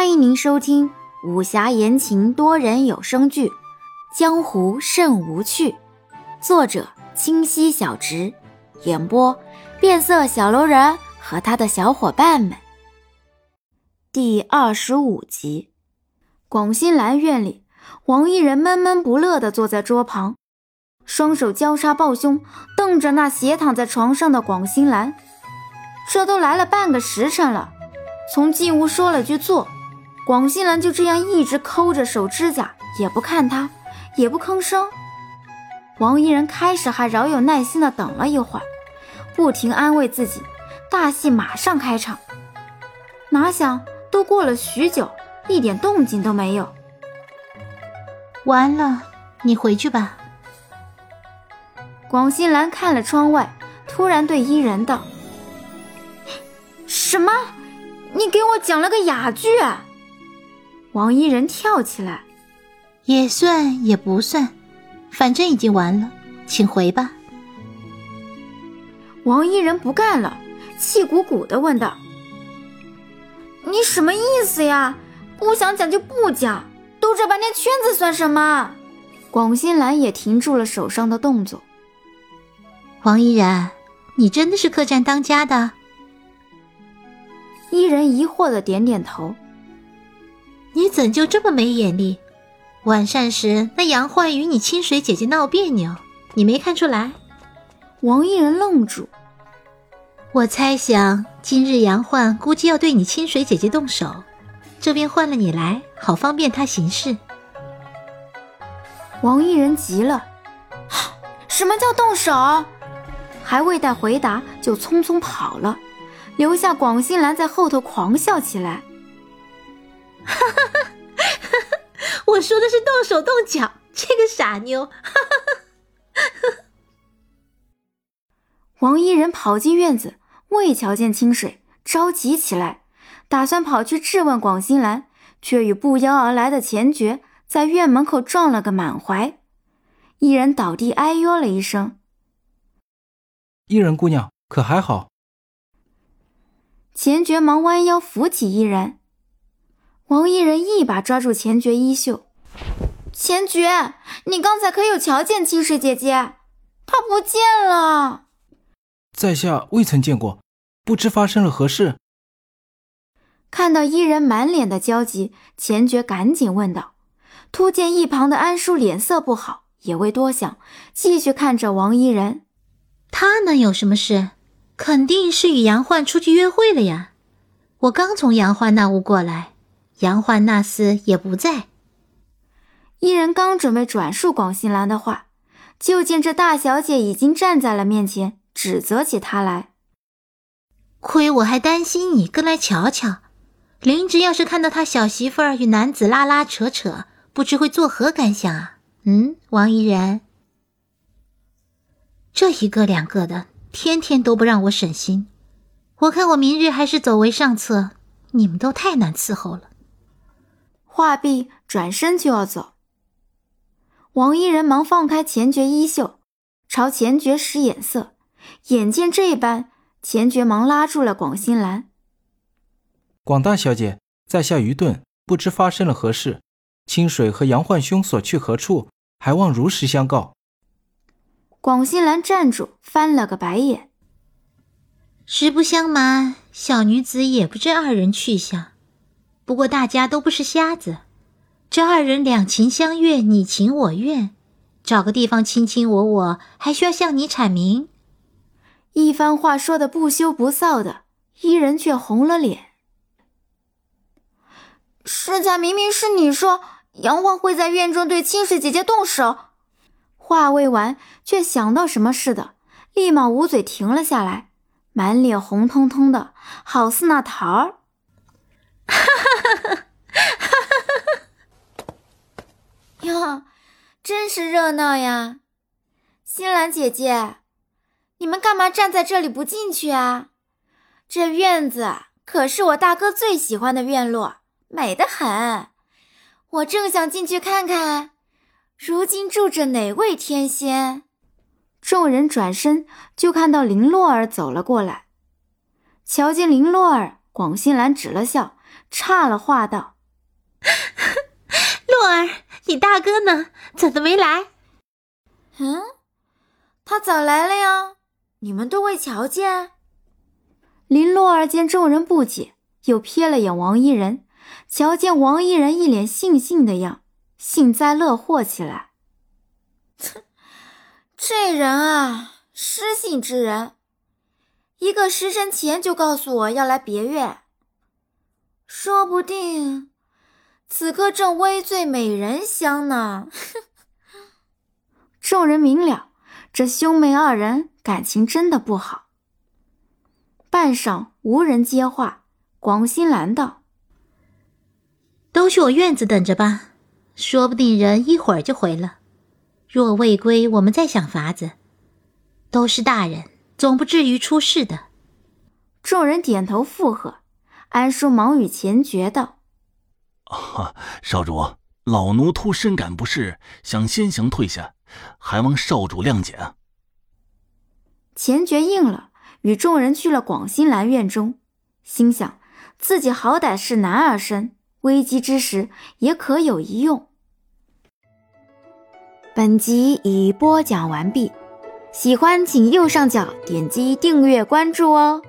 欢迎您收听武侠言情多人有声剧《江湖甚无趣》，作者清溪小直，演播变色小楼人和他的小伙伴们。第二十五集，广兴兰院里，王一人闷闷不乐地坐在桌旁，双手交叉抱胸，瞪着那斜躺在床上的广兴兰。这都来了半个时辰了。从进屋说了句坐，广兴兰就这样一直抠着手指甲，也不看他，也不吭声。王一人开始还饶有耐心的等了一会儿，不停安慰自己，大戏马上开场。哪想都过了许久，一点动静都没有。完了，你回去吧。广兴兰看了窗外，突然对伊人道：“什么？”你给我讲了个哑剧，王一人跳起来，也算也不算，反正已经完了，请回吧。王一人不干了，气鼓鼓的问道：“你什么意思呀？不想讲就不讲，兜这半天圈子算什么？”广新兰也停住了手上的动作。王依然，你真的是客栈当家的？伊人疑惑的点点头。你怎就这么没眼力？晚膳时那杨焕与你清水姐姐闹别扭，你没看出来？王一人愣住。我猜想今日杨焕估计要对你清水姐姐动手，这边换了你来，好方便他行事。王一人急了，什么叫动手？还未待回答，就匆匆跑了。留下广兴兰在后头狂笑起来，我说的是动手动脚，这个傻妞，哈哈哈！王一人跑进院子，未瞧见清水，着急起来，打算跑去质问广兴兰，却与不邀而来的钱爵在院门口撞了个满怀，一人倒地哎呦了一声。伊人姑娘可还好？钱爵忙弯腰扶起伊人，王一人一把抓住钱爵衣袖：“钱爵，你刚才可有瞧见七水姐姐？她不见了。”在下未曾见过，不知发生了何事。看到伊人满脸的焦急，钱爵赶紧问道。突见一旁的安叔脸色不好，也未多想，继续看着王伊人：“他能有什么事？”肯定是与杨焕出去约会了呀！我刚从杨焕那屋过来，杨焕那厮也不在。伊人刚准备转述广兴兰的话，就见这大小姐已经站在了面前，指责起他来。亏我还担心你跟来瞧瞧，林芝要是看到他小媳妇儿与男子拉拉扯扯，不知会作何感想啊？嗯，王怡然，这一个两个的。天天都不让我省心，我看我明日还是走为上策。你们都太难伺候了。话毕，转身就要走。王一人忙放开钱爵衣袖，朝钱爵使眼色。眼见这般，钱爵忙拉住了广兴兰。广大小姐，在下愚钝，不知发生了何事。清水和杨焕兄所去何处，还望如实相告。广兴兰站住，翻了个白眼。实不相瞒，小女子也不知二人去向。不过大家都不是瞎子，这二人两情相悦，你情我愿，找个地方卿卿我我，还需要向你阐明？一番话说的不羞不臊的，伊人却红了脸。世家明明是你说杨焕会在院中对清水姐姐动手。话未完，却想到什么似的，立马捂嘴停了下来，满脸红彤彤的，好似那桃儿。哈哈哈哈！哟，真是热闹呀！新兰姐姐，你们干嘛站在这里不进去啊？这院子可是我大哥最喜欢的院落，美得很，我正想进去看看。如今住着哪位天仙？众人转身就看到林洛儿走了过来。瞧见林洛儿，广新兰止了笑，岔了话道：“，你大哥呢？怎么没来？”“嗯，他早来了呀？你们都未瞧见？”林洛儿见众人不解，又瞥了眼王一人，瞧见王一人一脸悻悻的样，幸灾乐祸起来。这人啊，失信之人。一个时辰前就告诉我要来别院，说不定此刻正微醉美人香呢。众人明了，这兄妹二人感情真的不好。半晌无人接话，广兴兰道：“都去我院子等着吧，说不定人一会儿就回了。若未归，我们再想法子。都是大人。”总不至于出事的。众人点头附和。安叔忙与钱爵道：“啊，少主，老奴突深感不适，想先行退下，还望少主谅解。”钱爵应了，与众人去了广兴兰院中，心想自己好歹是男儿身，危机之时也可有一用。本集已播讲完毕。喜欢请右上角点击订阅关注哦。